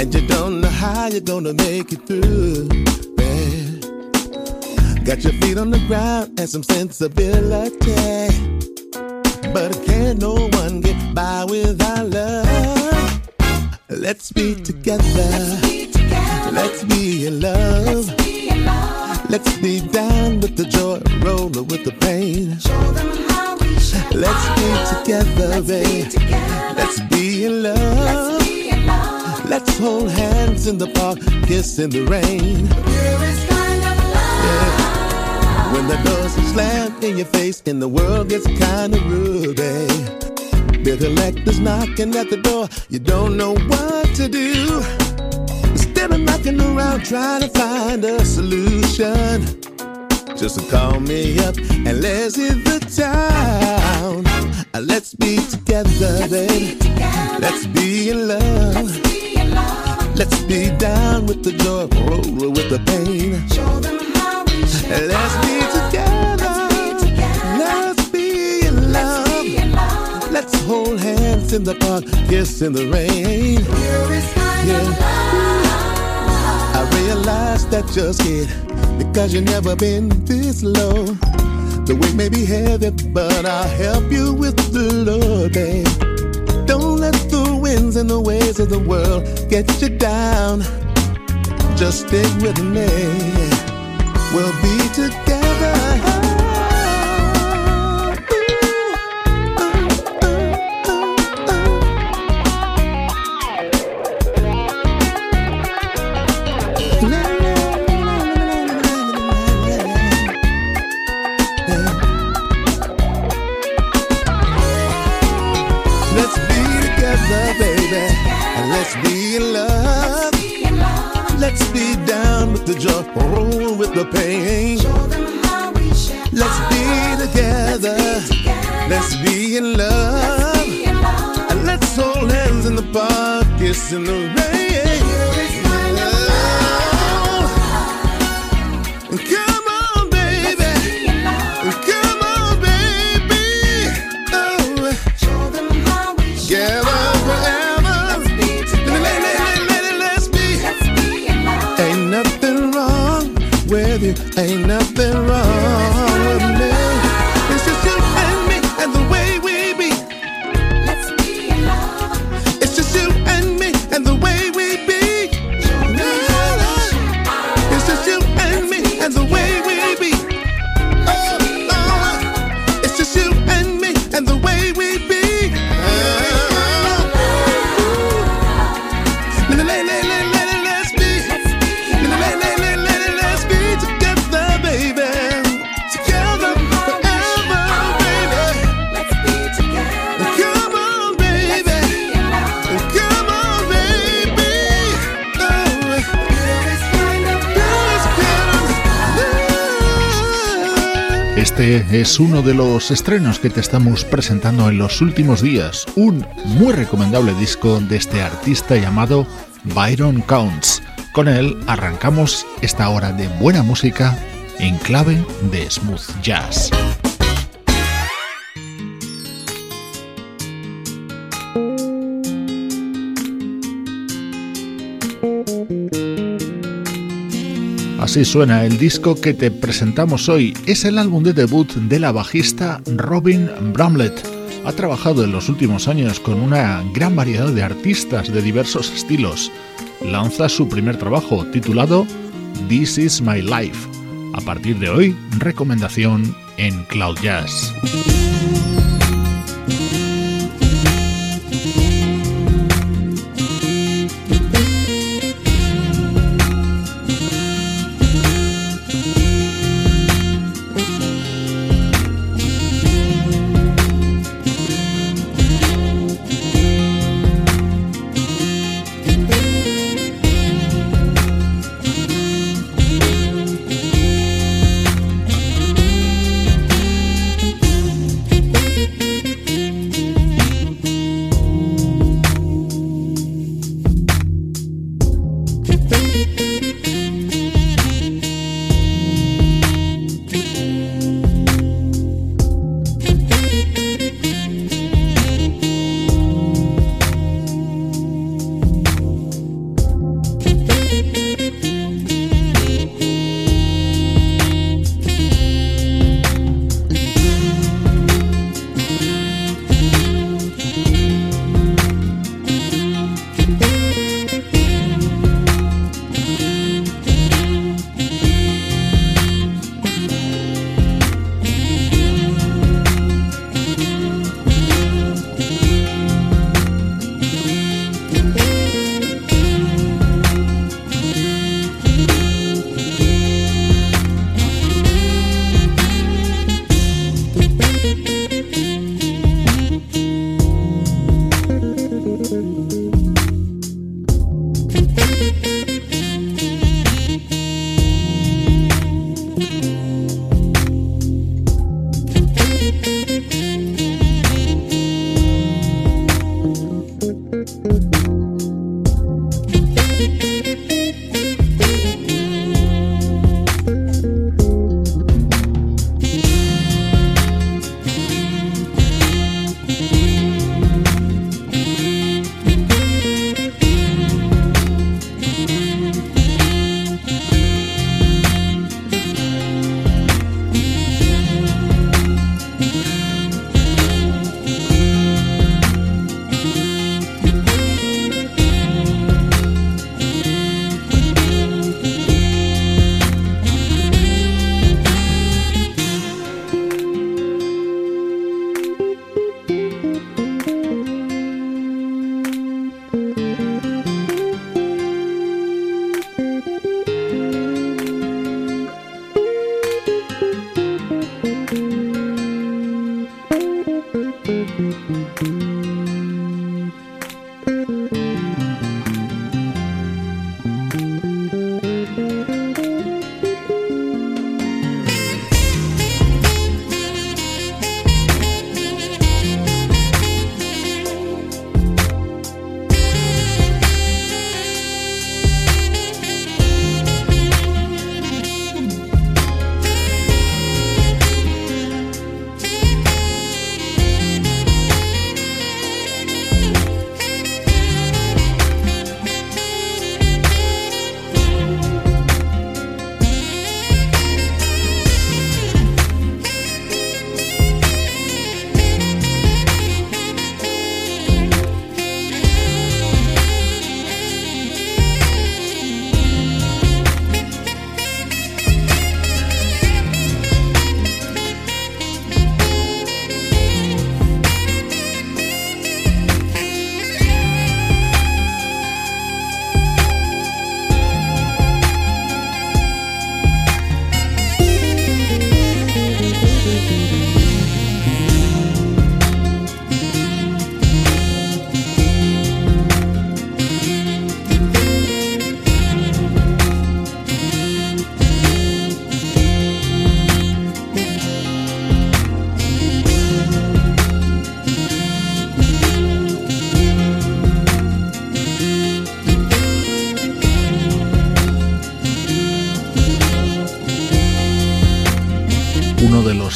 and you don't know how you're gonna make it through. man. Got your feet on the ground and some sensibility, but can no one get by without love? Let's be hmm. together. Let's be in love. Let's be down with the joy, rolling with the pain. Show them how we Let's be together, babe. Let's be in love. Let's hold hands in the park, kiss in the rain. Yeah. When the doors slam in your face and the world gets kinda rude, eh? babe. Bill collectors knocking at the door, you don't know what to do. Instead of knocking around trying to find a solution, just call me up and let's hit the town. Let's be together, baby. Let's be in love. Let's be down with the joy, roll with the pain. Show them how we Let's be together. Let's be in love. Let's hold hands in the park, kiss in the rain. Yeah. I realize that you're scared because you've never been this low. The weight may be heavy, but I'll help you with the load, babe. Let the winds and the waves of the world get you down. Just stick with me. We'll be together. With the joy, roll with the pain. Let's be together. Let's be in love. And let's hold hands in the park, kiss in the rain. Uno de los estrenos que te estamos presentando en los últimos días, un muy recomendable disco de este artista llamado Byron Counts. Con él arrancamos esta hora de buena música en clave de smooth jazz. Así suena el disco que te presentamos hoy. Es el álbum de debut de la bajista Robin Bramlett, ha trabajado en los últimos años con una gran variedad de artistas de diversos estilos. Lanza su primer trabajo titulado This Is My Life. A partir de hoy, recomendación en Cloud Jazz.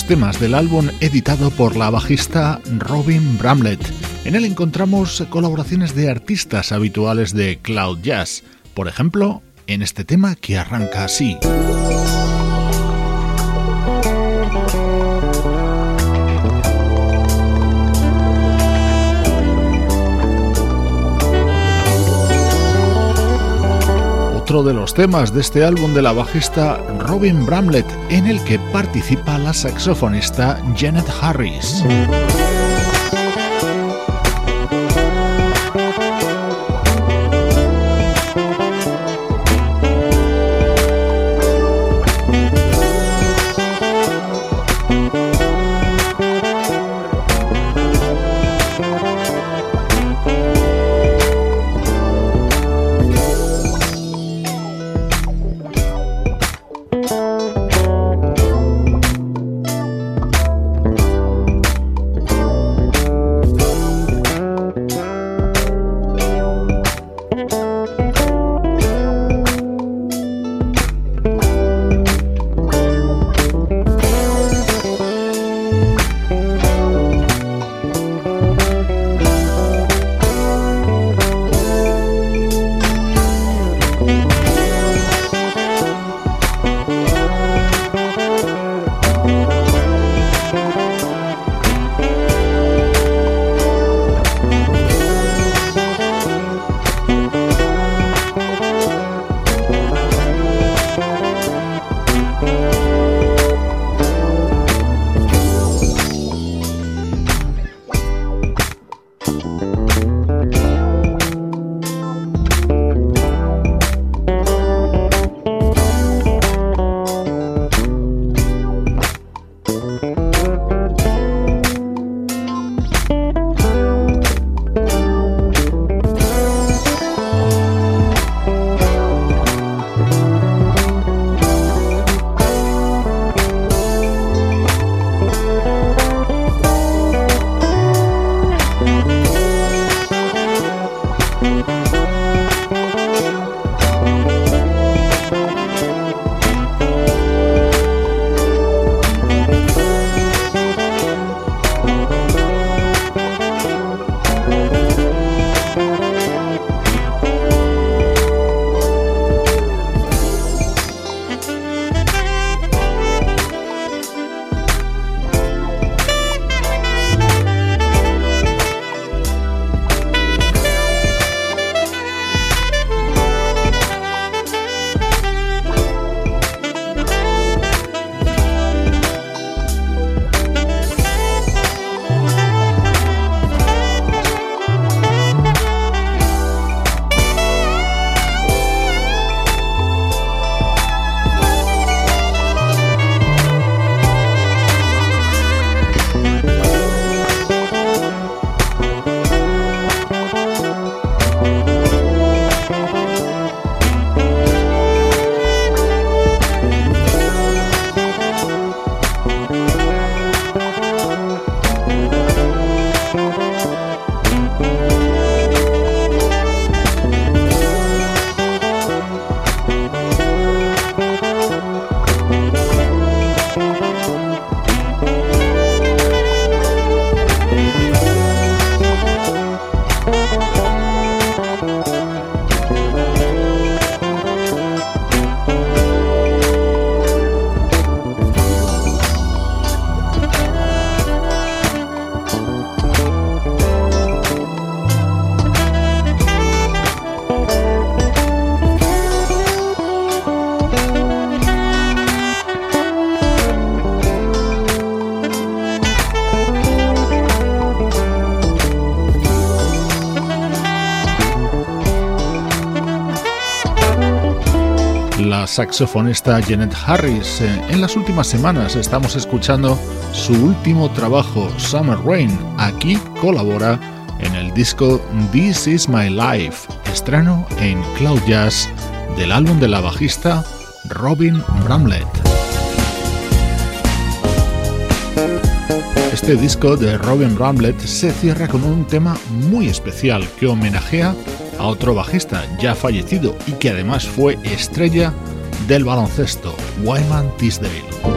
Temas del álbum editado por la bajista Robin Bramlett. En él encontramos colaboraciones de artistas habituales de Cloud Jazz, por ejemplo, en este tema que arranca así. Otro de los temas de este álbum de la bajista Robin Bramlett, en el que participa la saxofonista Janet Harris. Saxofonista Janet Harris. Eh, en las últimas semanas estamos escuchando su último trabajo, Summer Rain. Aquí colabora en el disco This Is My Life, estreno en Cloud Jazz del álbum de la bajista Robin Bramlett. Este disco de Robin Bramlett se cierra con un tema muy especial que homenajea a otro bajista ya fallecido y que además fue estrella del baloncesto, Wyman Tisdale.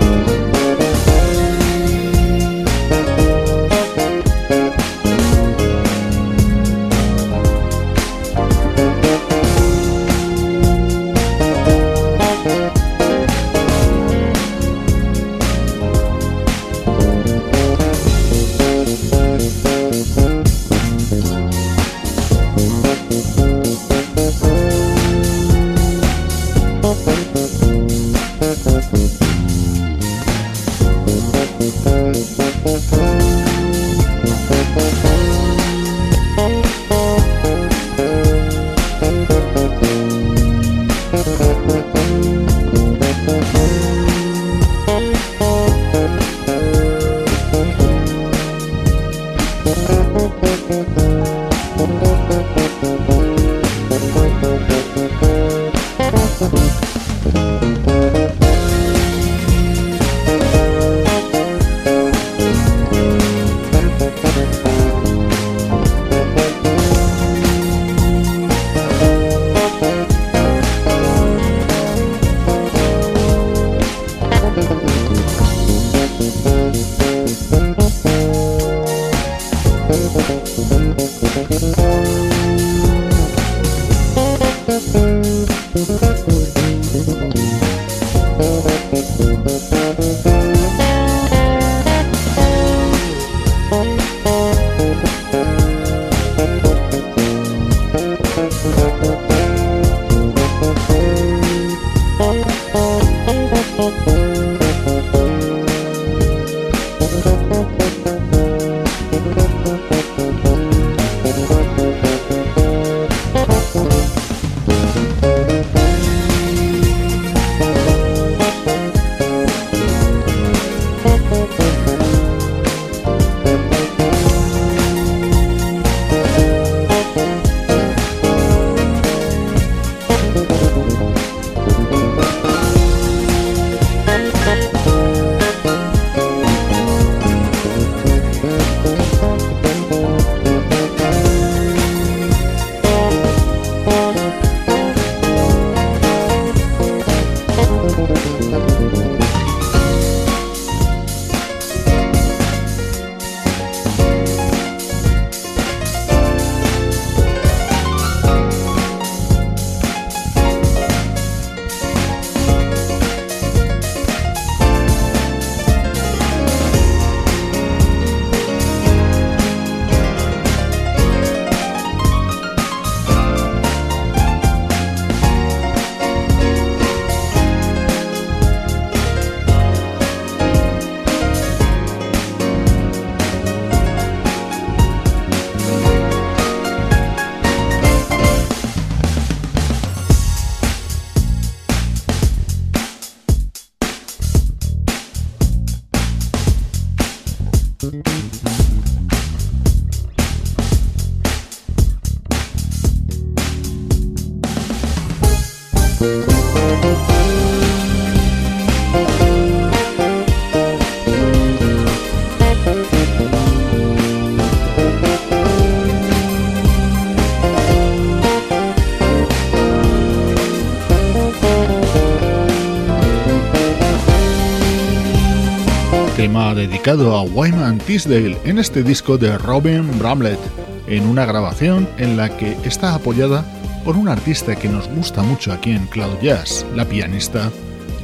Dedicado a Wyman Tisdale en este disco de Robin Bramlett, en una grabación en la que está apoyada por un artista que nos gusta mucho aquí en Cloud Jazz, la pianista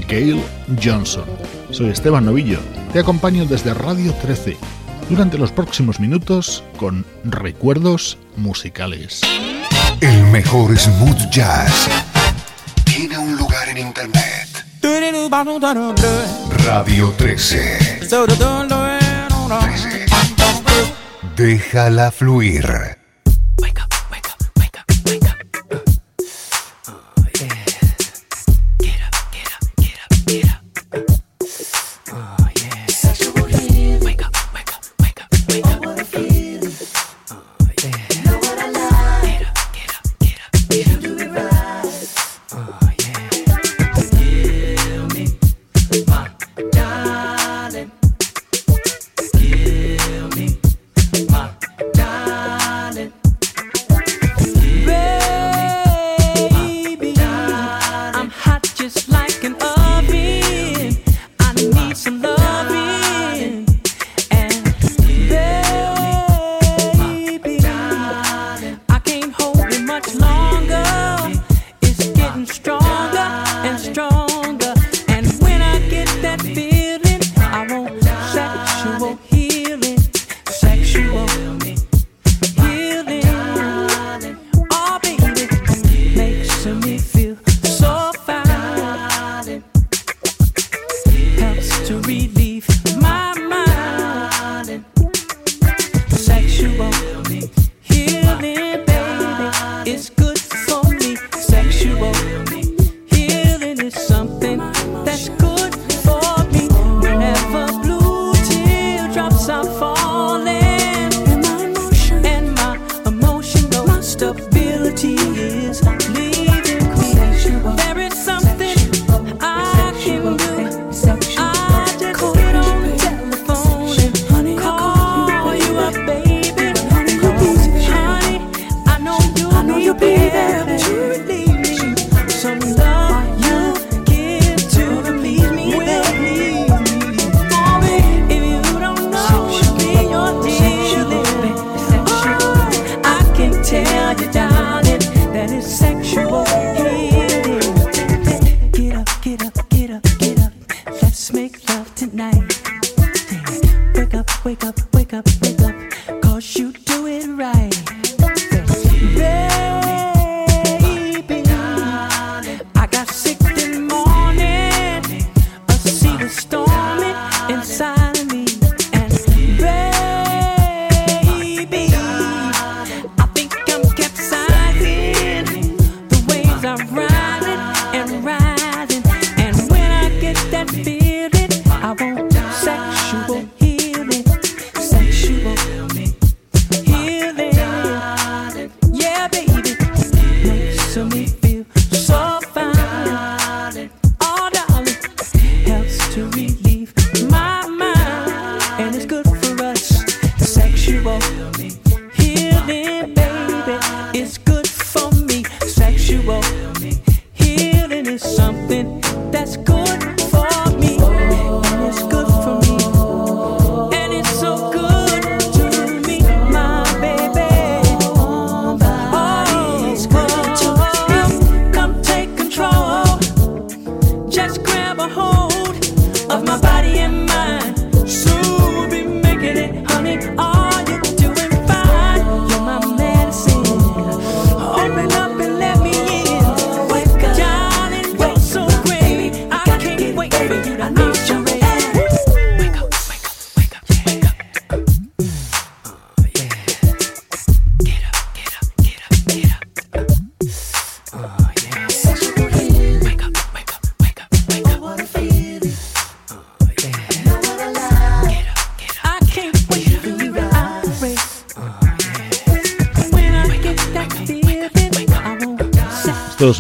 Gail Johnson. Soy Esteban Novillo, te acompaño desde Radio 13 durante los próximos minutos con recuerdos musicales. El mejor smooth jazz tiene un lugar en internet. Radio 13. Déjala fluir.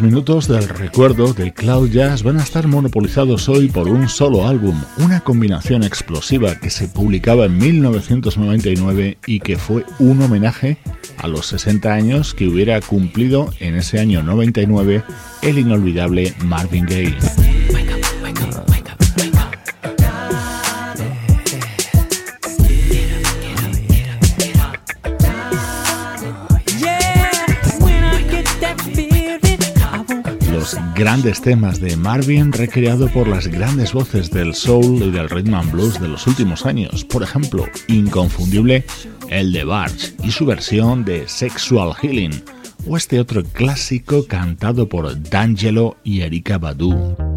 Minutos del recuerdo del Cloud Jazz van a estar monopolizados hoy por un solo álbum, una combinación explosiva que se publicaba en 1999 y que fue un homenaje a los 60 años que hubiera cumplido en ese año 99 el inolvidable Marvin Gaye. Grandes temas de Marvin recreado por las grandes voces del soul y del rhythm and blues de los últimos años. Por ejemplo, inconfundible el de Barge y su versión de Sexual Healing, o este otro clásico cantado por D'Angelo y Erika Badu.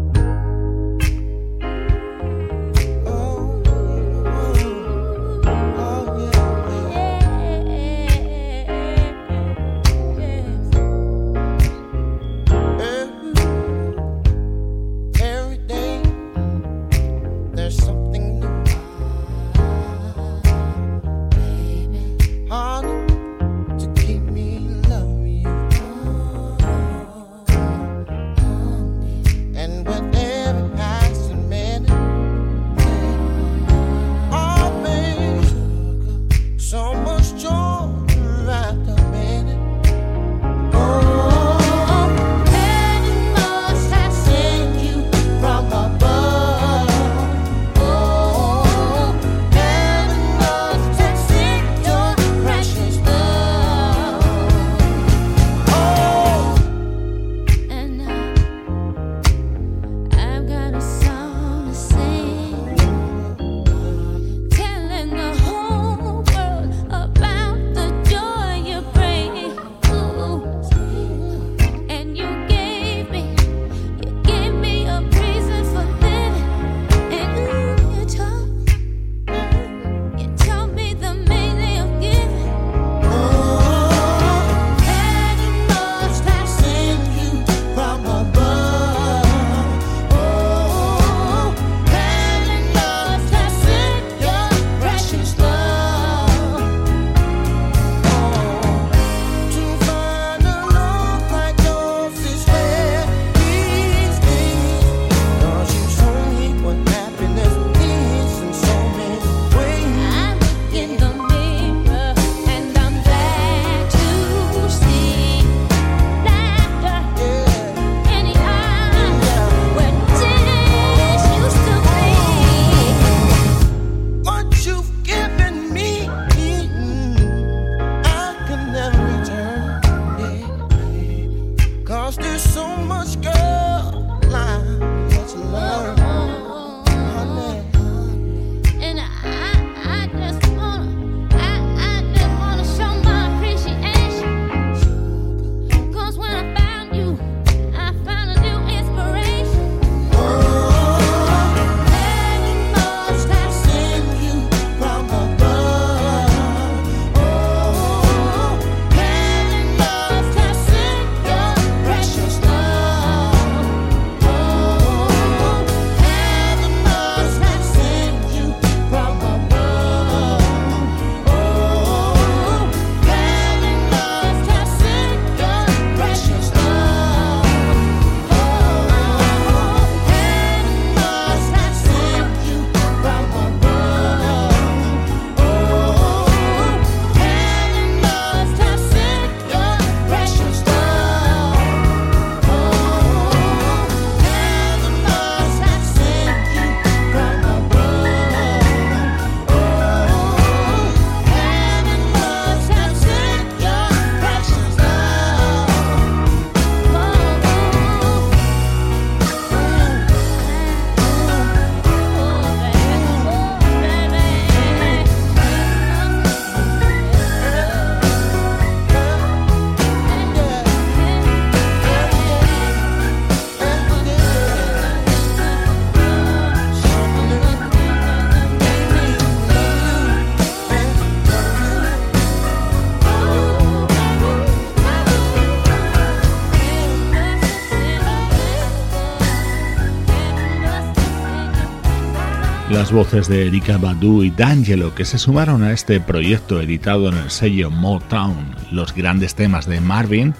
Las voces de Erika Badu y D'Angelo que se sumaron a este proyecto editado en el sello Motown, los grandes temas de Marvin,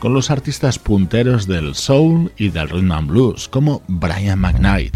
con los artistas punteros del soul y del rhythm and blues, como Brian McKnight.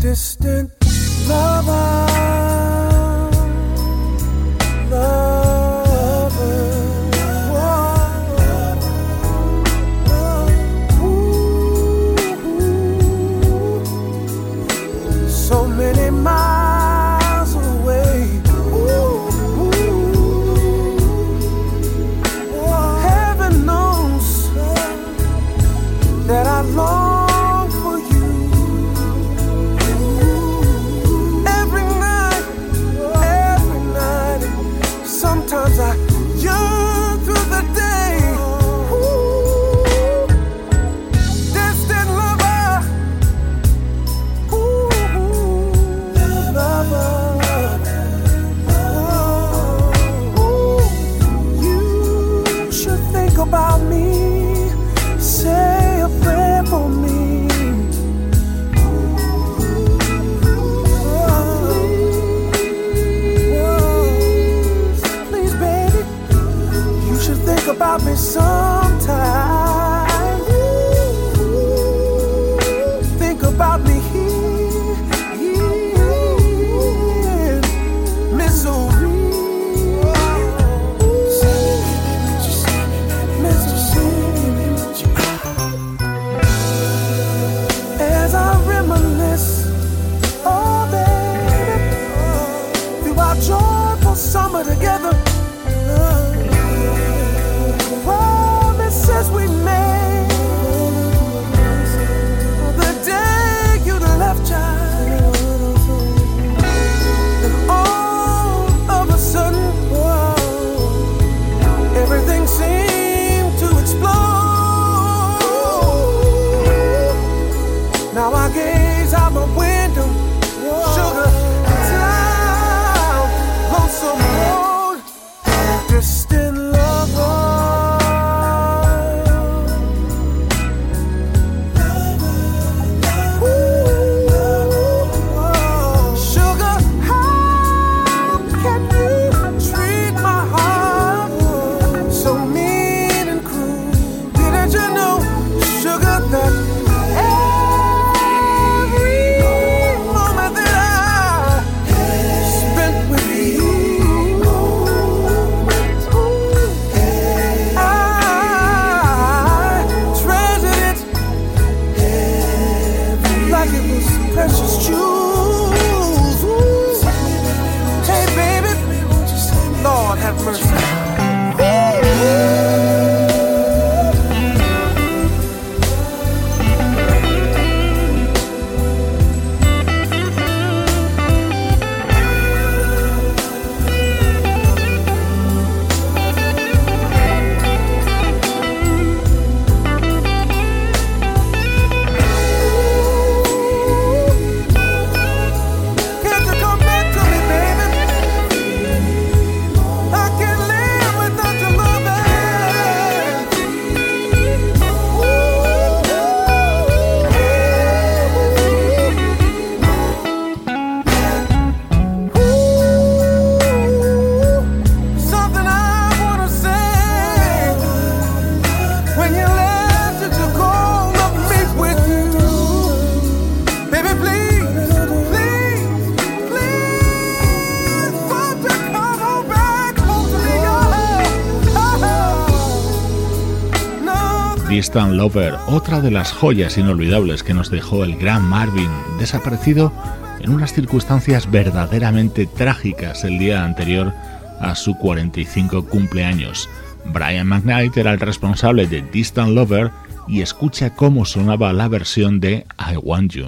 Otra de las joyas inolvidables que nos dejó el gran Marvin, desaparecido en unas circunstancias verdaderamente trágicas el día anterior a su 45 cumpleaños. Brian McKnight era el responsable de Distant Lover y escucha cómo sonaba la versión de I Want You.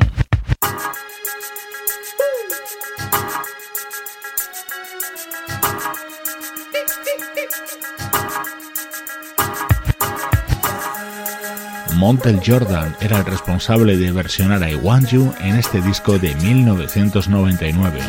Montel Jordan era el responsable de versionar I Want You en este disco de 1999.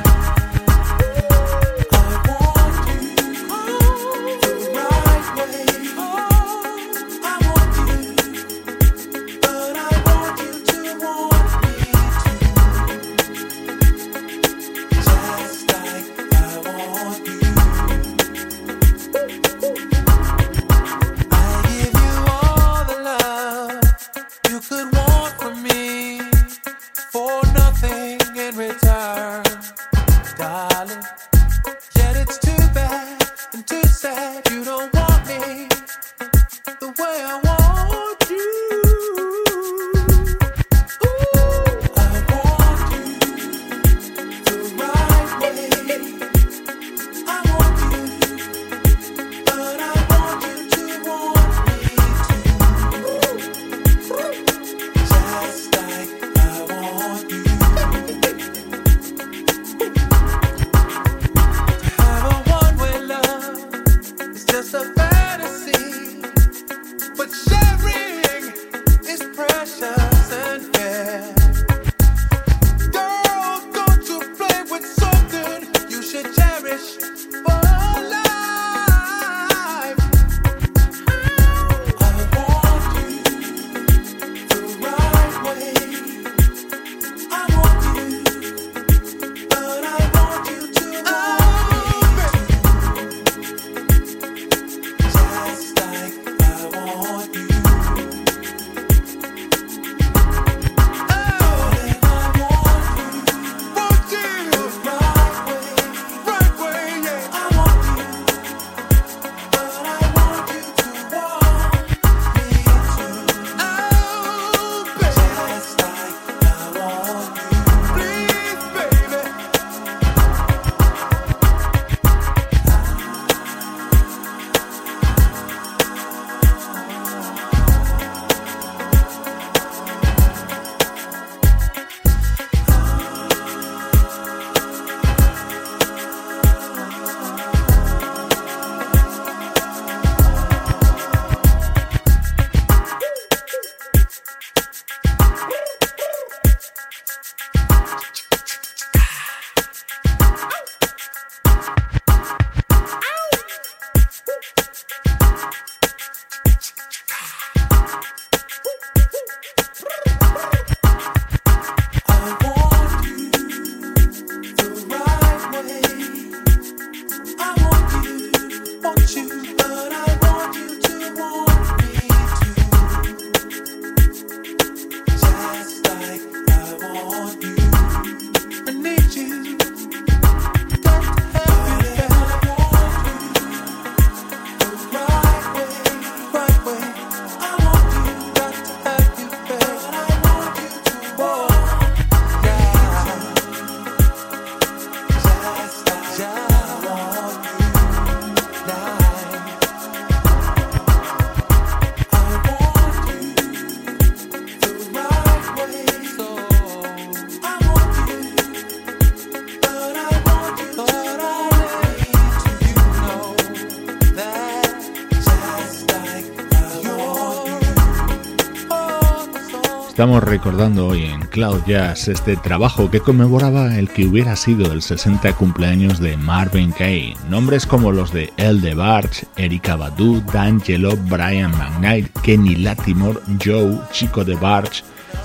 Recordando hoy en Cloud Jazz este trabajo que conmemoraba el que hubiera sido el 60 cumpleaños de Marvin Gaye. Nombres como los de El de Barge, Erika Badu, D'Angelo, Brian McKnight, Kenny Latimore, Joe, Chico de Barge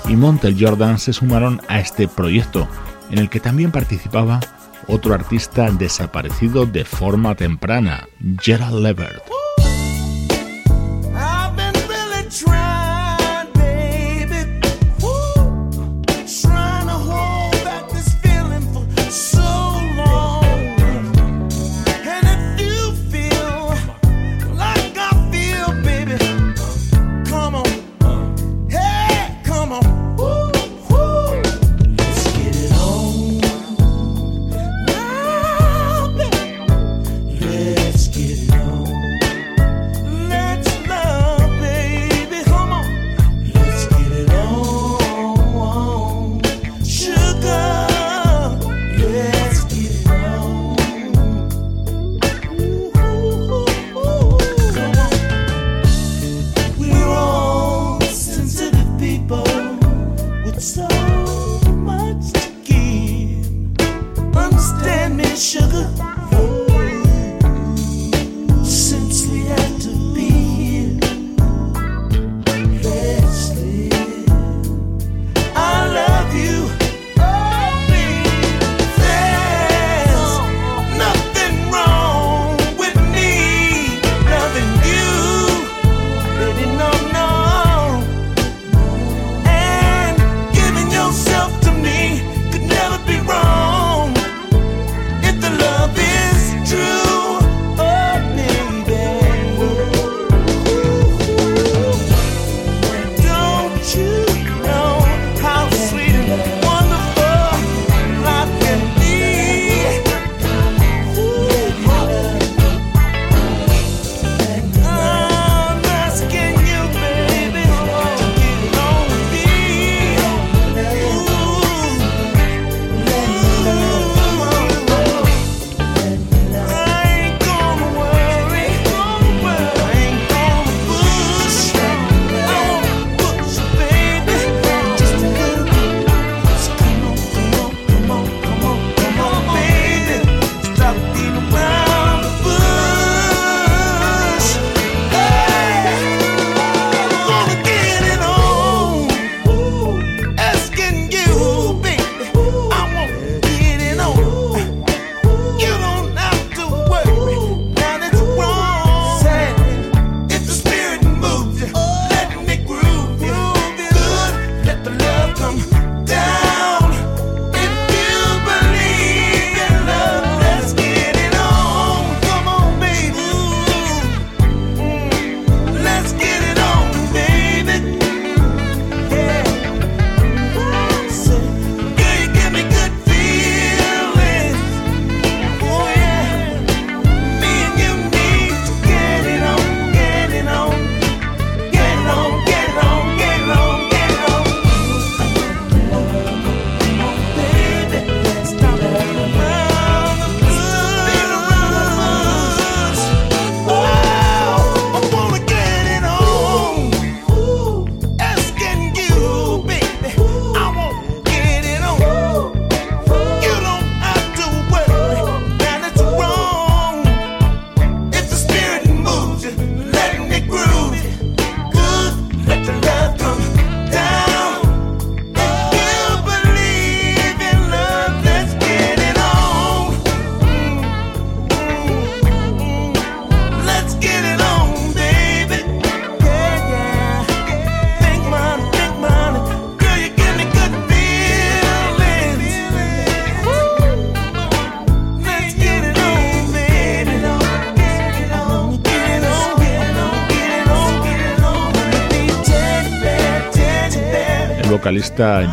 y Montel Jordan se sumaron a este proyecto, en el que también participaba otro artista desaparecido de forma temprana, Gerald Levert. sugar.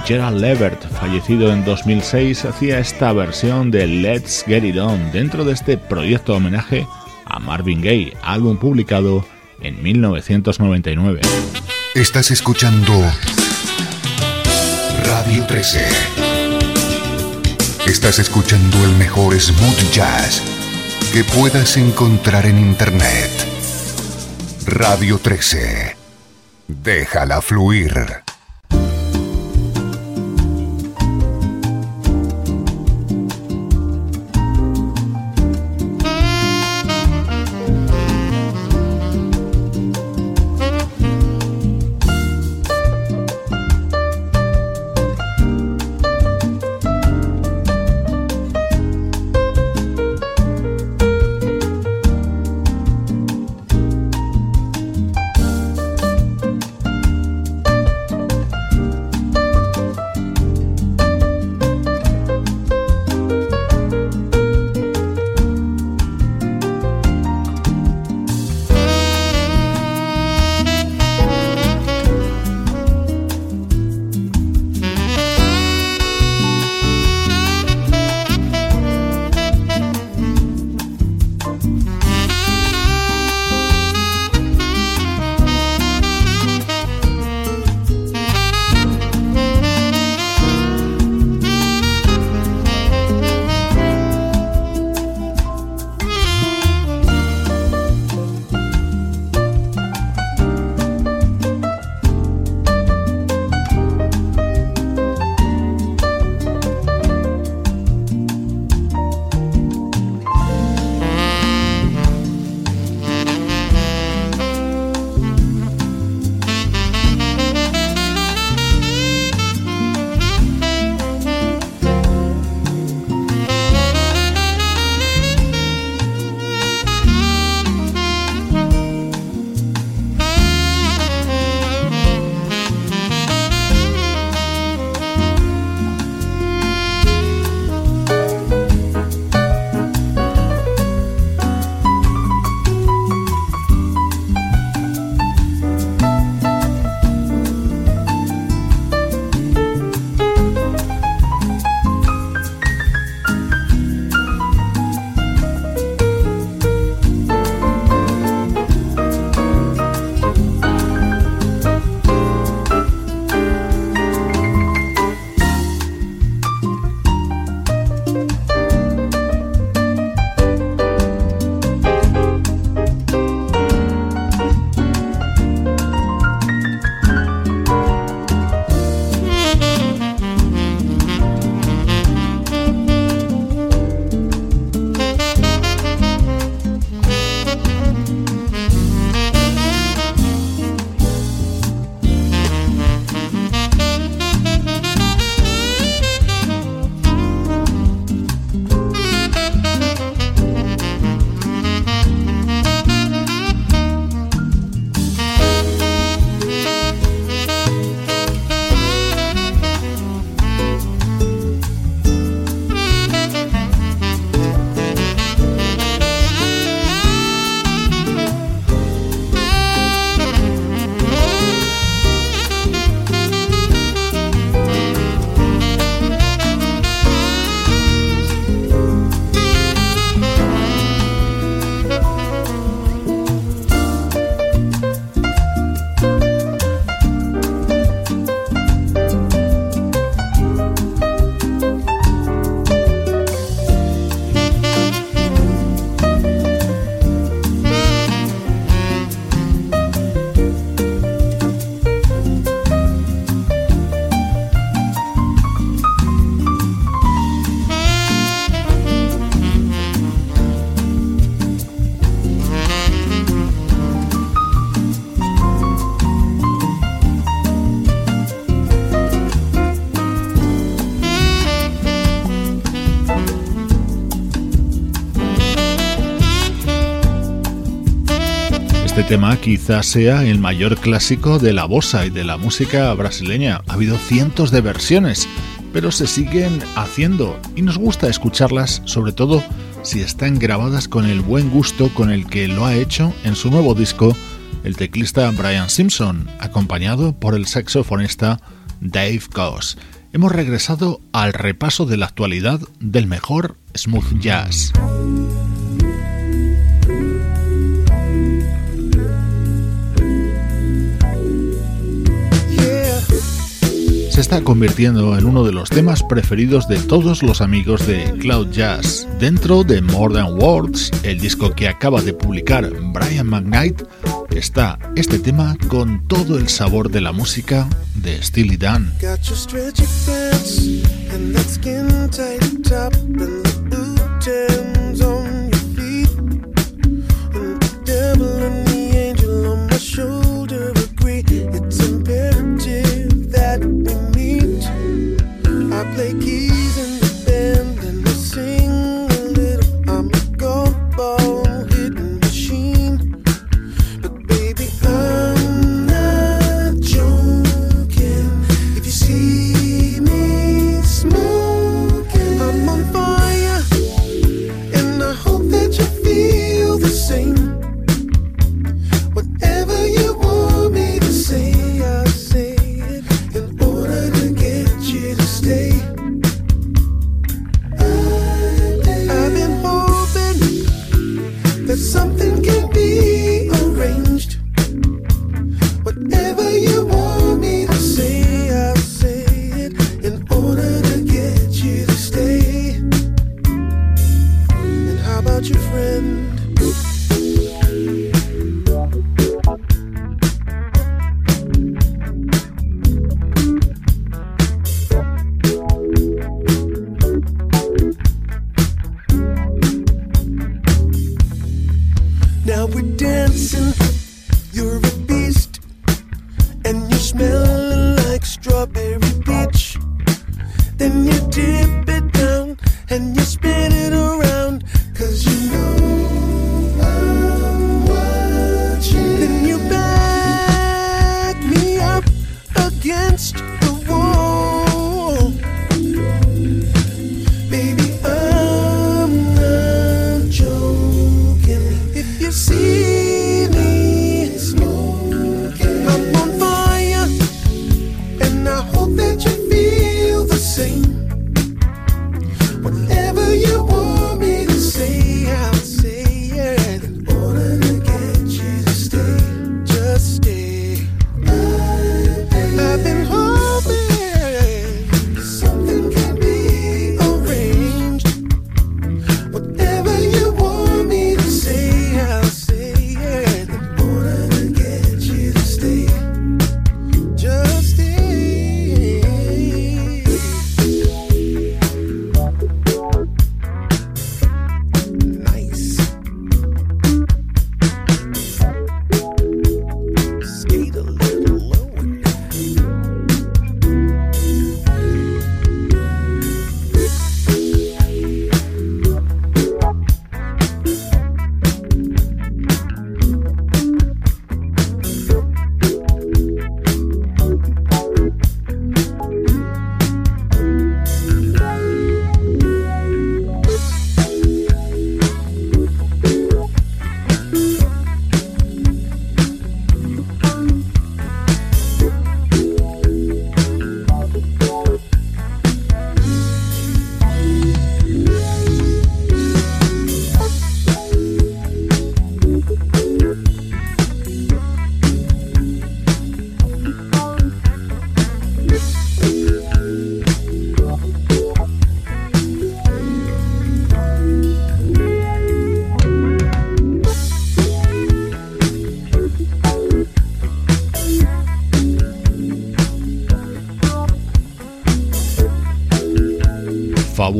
Gerald Levert, fallecido en 2006, hacía esta versión de Let's Get It On dentro de este proyecto homenaje a Marvin Gaye, álbum publicado en 1999. Estás escuchando Radio 13. Estás escuchando el mejor smooth jazz que puedas encontrar en Internet. Radio 13. Déjala fluir. Tema quizás sea el mayor clásico de la bossa y de la música brasileña. Ha habido cientos de versiones, pero se siguen haciendo y nos gusta escucharlas, sobre todo si están grabadas con el buen gusto con el que lo ha hecho en su nuevo disco el teclista Brian Simpson, acompañado por el saxofonista Dave Goss. Hemos regresado al repaso de la actualidad del mejor smooth jazz. Se está convirtiendo en uno de los temas preferidos de todos los amigos de Cloud Jazz. Dentro de More Than Words, el disco que acaba de publicar Brian McKnight, está este tema con todo el sabor de la música de Steely Dan.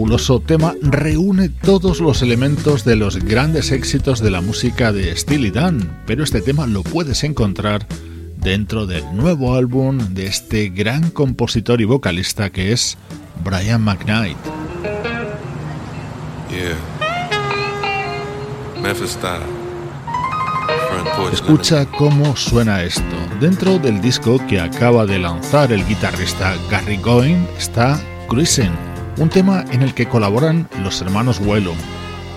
Fabuloso tema reúne todos los elementos de los grandes éxitos de la música de Steely Dan, pero este tema lo puedes encontrar dentro del nuevo álbum de este gran compositor y vocalista que es Brian McKnight. Escucha cómo suena esto. Dentro del disco que acaba de lanzar el guitarrista Gary Goin está Cruising, un tema en el que colaboran los hermanos Whelan,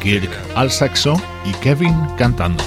Kirk al saxo y Kevin cantando.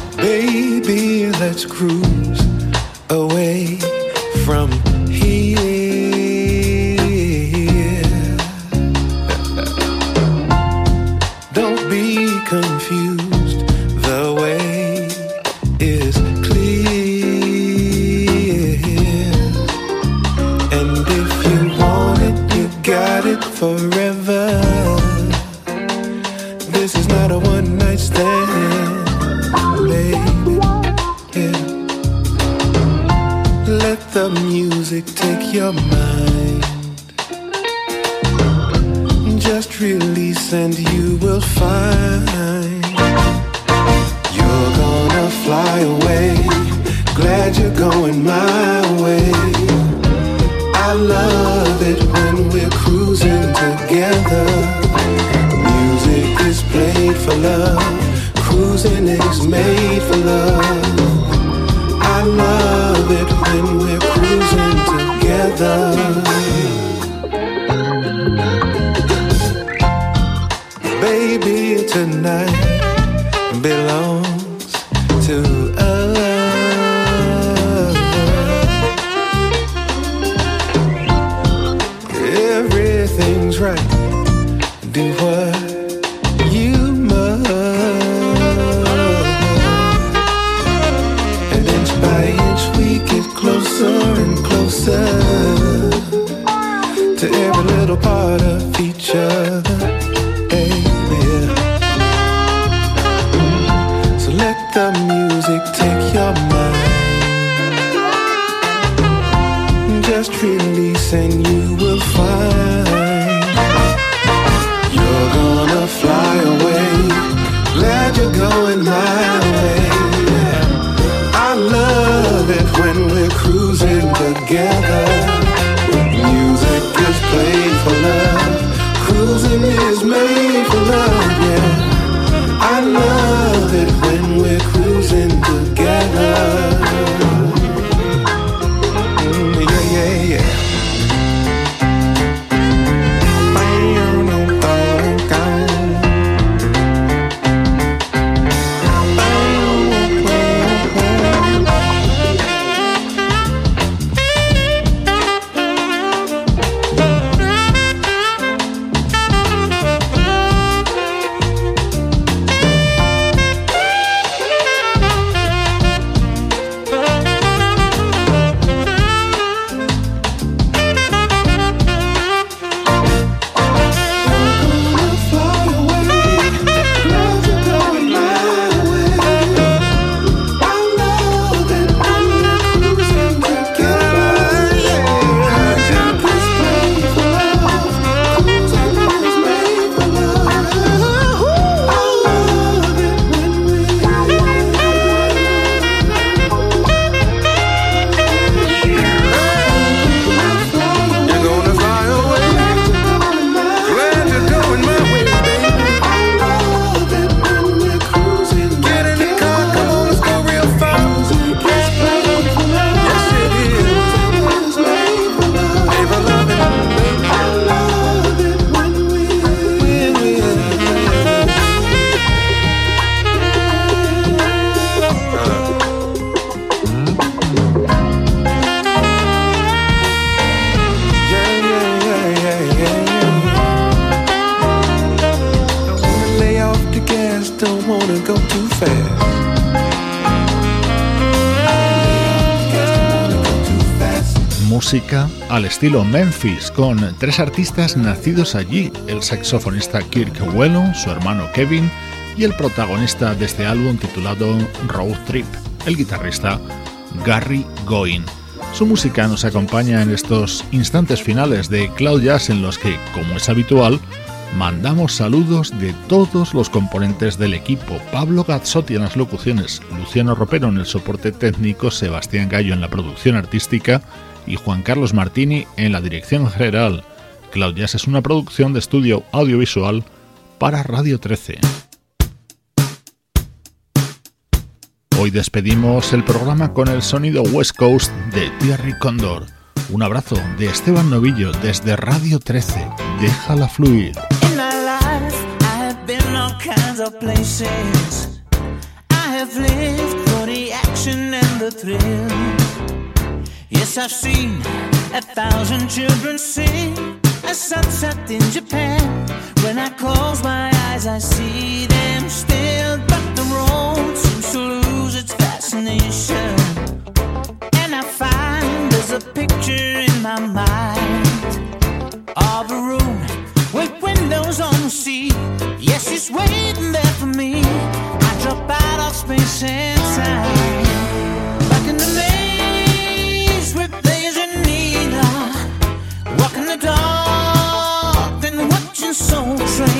Al estilo Memphis, con tres artistas nacidos allí, el saxofonista Kirk Whelan, su hermano Kevin y el protagonista de este álbum titulado Road Trip, el guitarrista Gary Goin. Su música nos acompaña en estos instantes finales de Cloud Jazz en los que, como es habitual, mandamos saludos de todos los componentes del equipo. Pablo Gazzotti en las locuciones, Luciano Ropero en el soporte técnico, Sebastián Gallo en la producción artística, y Juan Carlos Martini en la dirección general. Cloud Jazz es una producción de estudio audiovisual para Radio 13. Hoy despedimos el programa con el sonido West Coast de Thierry Condor. Un abrazo de Esteban Novillo desde Radio 13. Déjala fluir. Yes, I've seen a thousand children sing a sunset in Japan. When I close my eyes, I see them still, but the road seems to lose its fascination. And I find there's a picture in my mind of a room with windows on the sea. Yes, it's waiting there for me. I drop out of space and time. the dark than what you so trained.